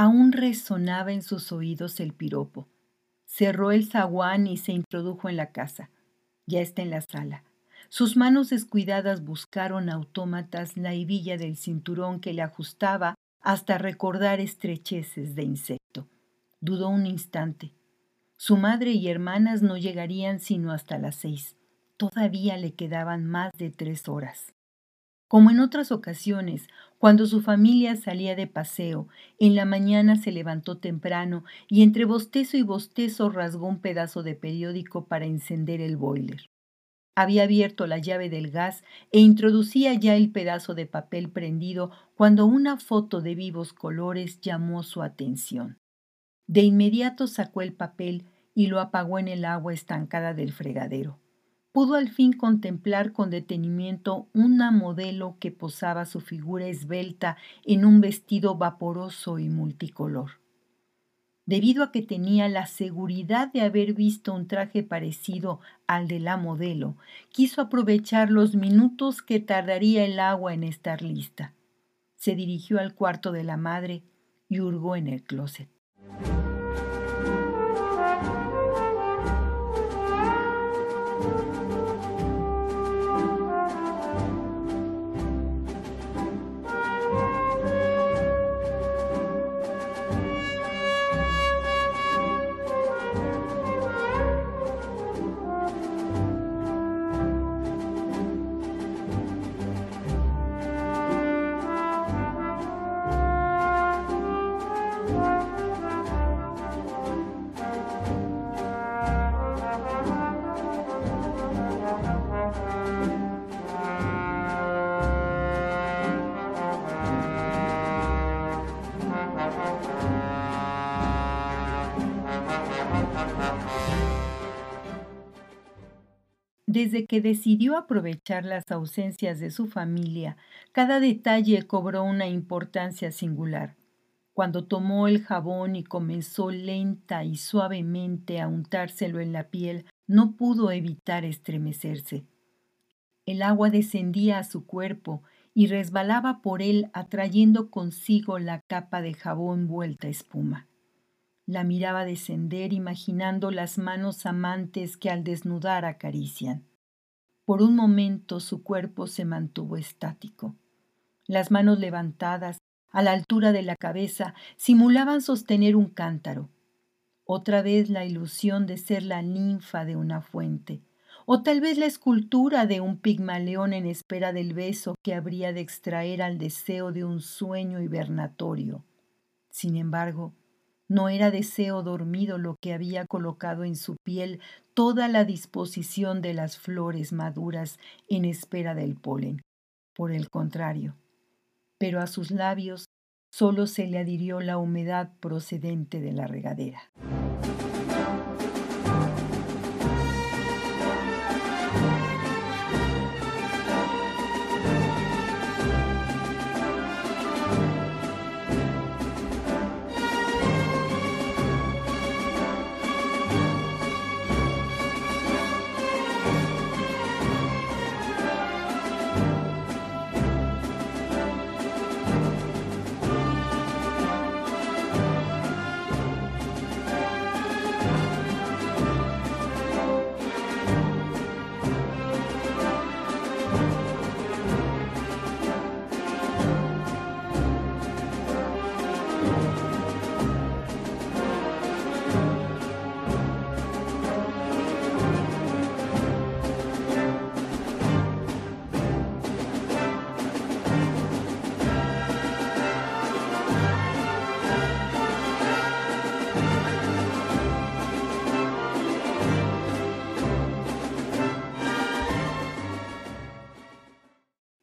Aún resonaba en sus oídos el piropo. Cerró el zaguán y se introdujo en la casa. Ya está en la sala. Sus manos descuidadas buscaron autómatas la hebilla del cinturón que le ajustaba hasta recordar estrecheces de insecto. Dudó un instante. Su madre y hermanas no llegarían sino hasta las seis. Todavía le quedaban más de tres horas. Como en otras ocasiones, cuando su familia salía de paseo, en la mañana se levantó temprano y entre bostezo y bostezo rasgó un pedazo de periódico para encender el boiler. Había abierto la llave del gas e introducía ya el pedazo de papel prendido cuando una foto de vivos colores llamó su atención. De inmediato sacó el papel y lo apagó en el agua estancada del fregadero pudo al fin contemplar con detenimiento una modelo que posaba su figura esbelta en un vestido vaporoso y multicolor. Debido a que tenía la seguridad de haber visto un traje parecido al de la modelo, quiso aprovechar los minutos que tardaría el agua en estar lista. Se dirigió al cuarto de la madre y hurgó en el closet. Desde que decidió aprovechar las ausencias de su familia, cada detalle cobró una importancia singular. Cuando tomó el jabón y comenzó lenta y suavemente a untárselo en la piel, no pudo evitar estremecerse. El agua descendía a su cuerpo y resbalaba por él atrayendo consigo la capa de jabón vuelta a espuma. La miraba descender imaginando las manos amantes que al desnudar acarician. Por un momento su cuerpo se mantuvo estático. Las manos levantadas, a la altura de la cabeza, simulaban sostener un cántaro. Otra vez la ilusión de ser la ninfa de una fuente, o tal vez la escultura de un pigmaleón en espera del beso que habría de extraer al deseo de un sueño hibernatorio. Sin embargo, no era deseo dormido lo que había colocado en su piel toda la disposición de las flores maduras en espera del polen. Por el contrario, pero a sus labios solo se le adhirió la humedad procedente de la regadera.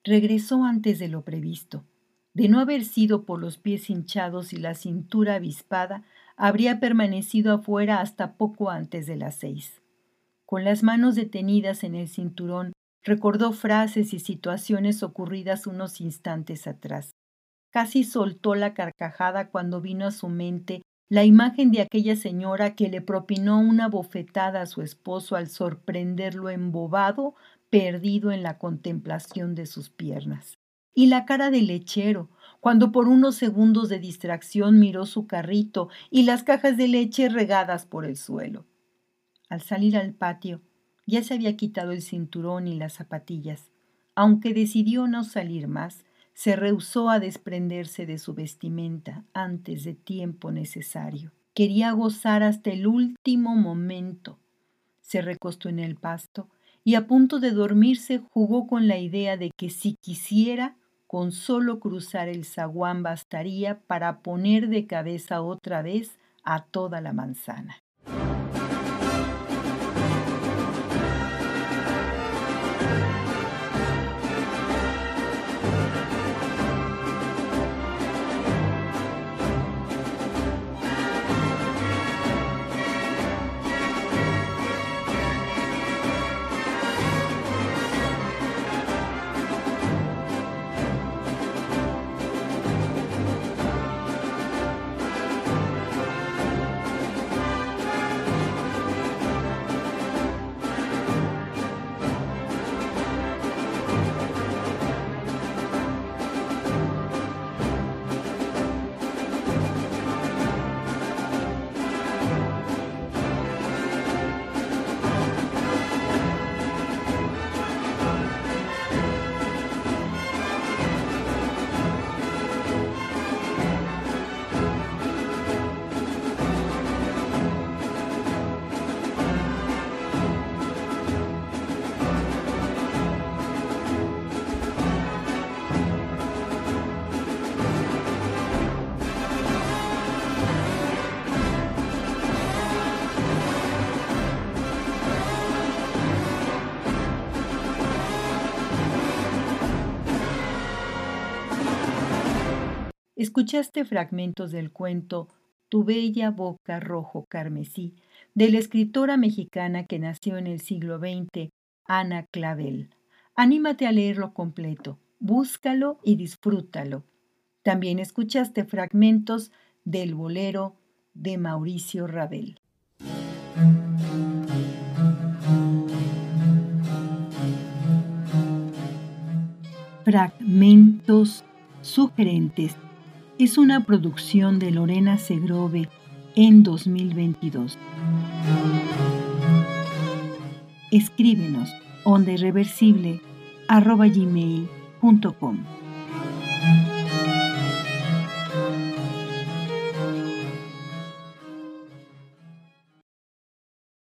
Regresó antes de lo previsto. De no haber sido por los pies hinchados y la cintura avispada, habría permanecido afuera hasta poco antes de las seis. Con las manos detenidas en el cinturón, recordó frases y situaciones ocurridas unos instantes atrás. Casi soltó la carcajada cuando vino a su mente la imagen de aquella señora que le propinó una bofetada a su esposo al sorprenderlo embobado, perdido en la contemplación de sus piernas. Y la cara del lechero, cuando por unos segundos de distracción miró su carrito y las cajas de leche regadas por el suelo. Al salir al patio, ya se había quitado el cinturón y las zapatillas. Aunque decidió no salir más, se rehusó a desprenderse de su vestimenta antes de tiempo necesario. Quería gozar hasta el último momento. Se recostó en el pasto y a punto de dormirse jugó con la idea de que si quisiera, con solo cruzar el zaguán bastaría para poner de cabeza otra vez a toda la manzana. Escuchaste fragmentos del cuento Tu bella boca rojo carmesí de la escritora mexicana que nació en el siglo XX, Ana Clavel. Anímate a leerlo completo, búscalo y disfrútalo. También escuchaste fragmentos del bolero de Mauricio Ravel. Fragmentos sugerentes es una producción de Lorena Segrove en 2022. Escríbenos ondairreversible.com